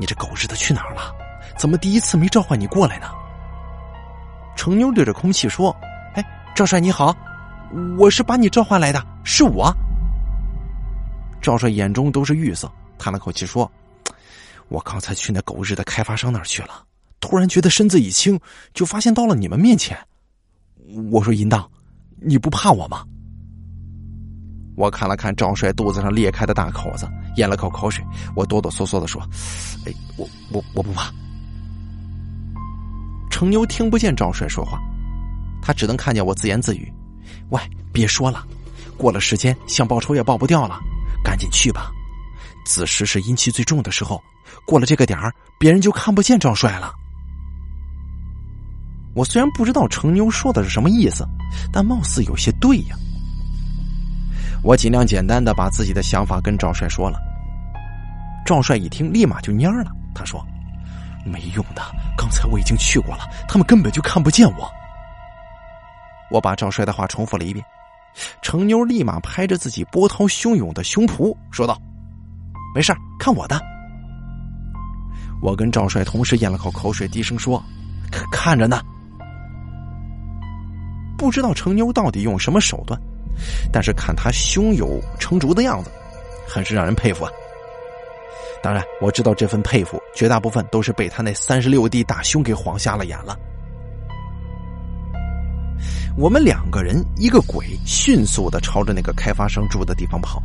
你这狗日的去哪儿了？”怎么第一次没召唤你过来呢？程妞对着空气说：“哎，赵帅你好，我是把你召唤来的，是我。”赵帅眼中都是玉色，叹了口气说：“我刚才去那狗日的开发商那儿去了，突然觉得身子一轻，就发现到了你们面前。我说淫荡，你不怕我吗？”我看了看赵帅肚子上裂开的大口子，咽了口口水，我哆哆嗦嗦的说：“哎，我我我不怕。”程妞听不见赵帅说话，他只能看见我自言自语：“喂，别说了，过了时间想报仇也报不掉了，赶紧去吧。子时是阴气最重的时候，过了这个点儿，别人就看不见赵帅了。”我虽然不知道程妞说的是什么意思，但貌似有些对呀。我尽量简单的把自己的想法跟赵帅说了。赵帅一听，立马就蔫了，他说。没用的，刚才我已经去过了，他们根本就看不见我。我把赵帅的话重复了一遍，程妞立马拍着自己波涛汹涌的胸脯说道：“没事看我的。”我跟赵帅同时咽了口口水，低声说：“看着呢。”不知道程妞到底用什么手段，但是看他胸有成竹的样子，很是让人佩服啊。当然，我知道这份佩服，绝大部分都是被他那三十六弟大胸给晃瞎了眼了。我们两个人，一个鬼，迅速的朝着那个开发商住的地方跑。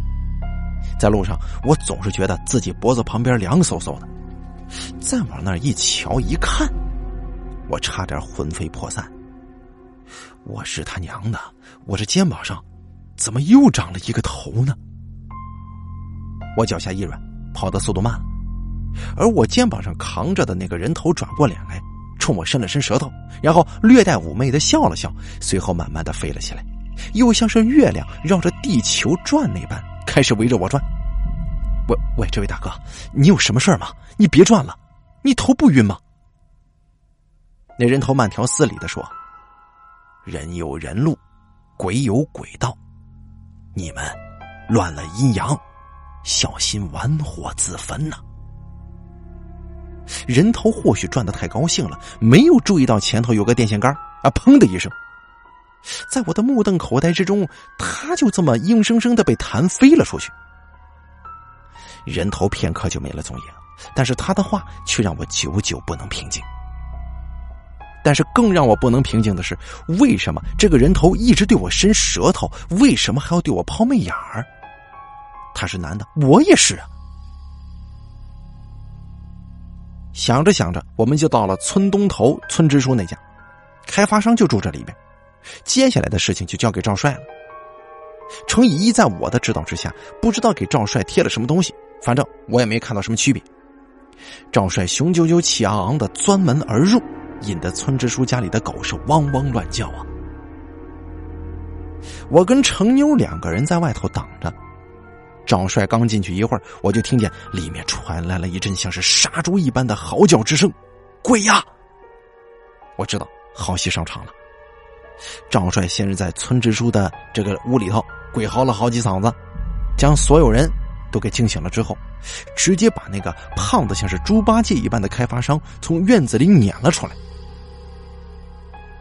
在路上，我总是觉得自己脖子旁边凉飕飕的。再往那一瞧一看，我差点魂飞魄散。我是他娘的，我这肩膀上怎么又长了一个头呢？我脚下一软，跑的速度慢了，而我肩膀上扛着的那个人头转过脸来，冲我伸了伸舌头，然后略带妩媚的笑了笑，随后慢慢的飞了起来，又像是月亮绕着地球转那般，开始围着我转。喂喂，这位大哥，你有什么事吗？你别转了，你头不晕吗？那人头慢条斯理的说：“人有人路，鬼有鬼道，你们乱了阴阳。”小心玩火自焚呐！人头或许转的太高兴了，没有注意到前头有个电线杆啊！砰的一声，在我的目瞪口呆之中，他就这么硬生生的被弹飞了出去。人头片刻就没了踪影，但是他的话却让我久久不能平静。但是更让我不能平静的是，为什么这个人头一直对我伸舌头？为什么还要对我抛媚眼儿？他是男的，我也是啊。想着想着，我们就到了村东头村支书那家，开发商就住这里边。接下来的事情就交给赵帅了。程以一在我的指导之下，不知道给赵帅贴了什么东西，反正我也没看到什么区别。赵帅雄赳赳、气昂昂的钻门而入，引得村支书家里的狗是汪汪乱叫啊。我跟程妞两个人在外头等着。赵帅刚进去一会儿，我就听见里面传来了一阵像是杀猪一般的嚎叫之声，“鬼呀！”我知道好戏上场了。赵帅先是在村支书的这个屋里头鬼嚎了好几嗓子，将所有人都给惊醒了之后，直接把那个胖的像是猪八戒一般的开发商从院子里撵了出来。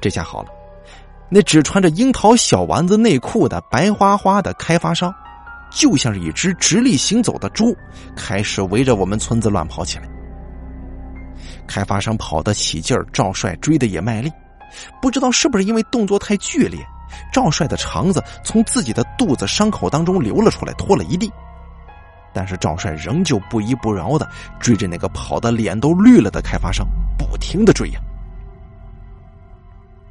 这下好了，那只穿着樱桃小丸子内裤的白花花的开发商。就像是一只直立行走的猪，开始围着我们村子乱跑起来。开发商跑得起劲儿，赵帅追的也卖力。不知道是不是因为动作太剧烈，赵帅的肠子从自己的肚子伤口当中流了出来，拖了一地。但是赵帅仍旧不依不饶的追着那个跑的脸都绿了的开发商，不停的追呀。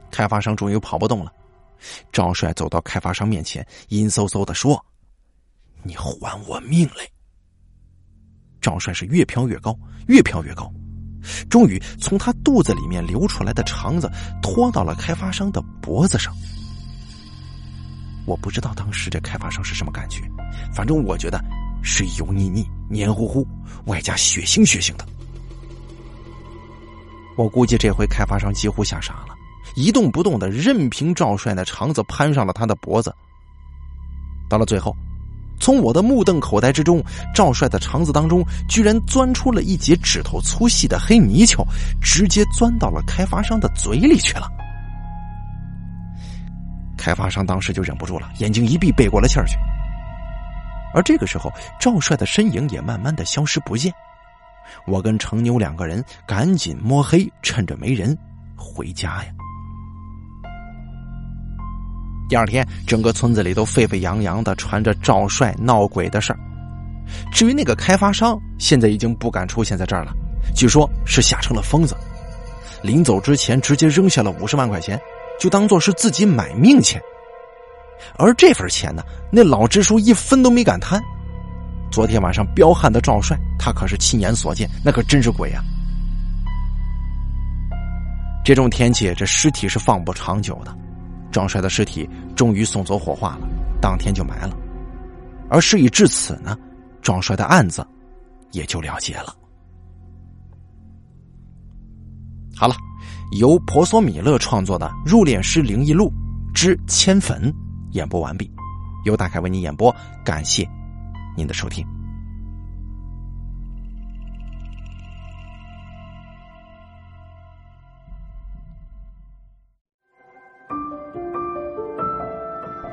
开发商终于跑不动了，赵帅走到开发商面前，阴飕飕的说。你还我命来！赵帅是越飘越高，越飘越高，终于从他肚子里面流出来的肠子拖到了开发商的脖子上。我不知道当时这开发商是什么感觉，反正我觉得是油腻腻、黏糊糊，外加血腥血腥的。我估计这回开发商几乎吓傻了，一动不动的任凭赵帅那肠子攀上了他的脖子。到了最后。从我的目瞪口呆之中，赵帅的肠子当中居然钻出了一截指头粗细的黑泥鳅，直接钻到了开发商的嘴里去了。开发商当时就忍不住了，眼睛一闭，背过了气儿去。而这个时候，赵帅的身影也慢慢的消失不见。我跟程牛两个人赶紧摸黑，趁着没人回家呀。第二天，整个村子里都沸沸扬扬的传着赵帅闹鬼的事儿。至于那个开发商，现在已经不敢出现在这儿了，据说是吓成了疯子。临走之前，直接扔下了五十万块钱，就当做是自己买命钱。而这份钱呢，那老支书一分都没敢贪。昨天晚上彪悍的赵帅，他可是亲眼所见，那可真是鬼啊！这种天气，这尸体是放不长久的。壮帅的尸体终于送走火化了，当天就埋了。而事已至此呢，壮帅的案子也就了结了。好了，由婆娑米勒创作的《入殓师灵异录之迁坟》演播完毕，由大凯为您演播，感谢您的收听。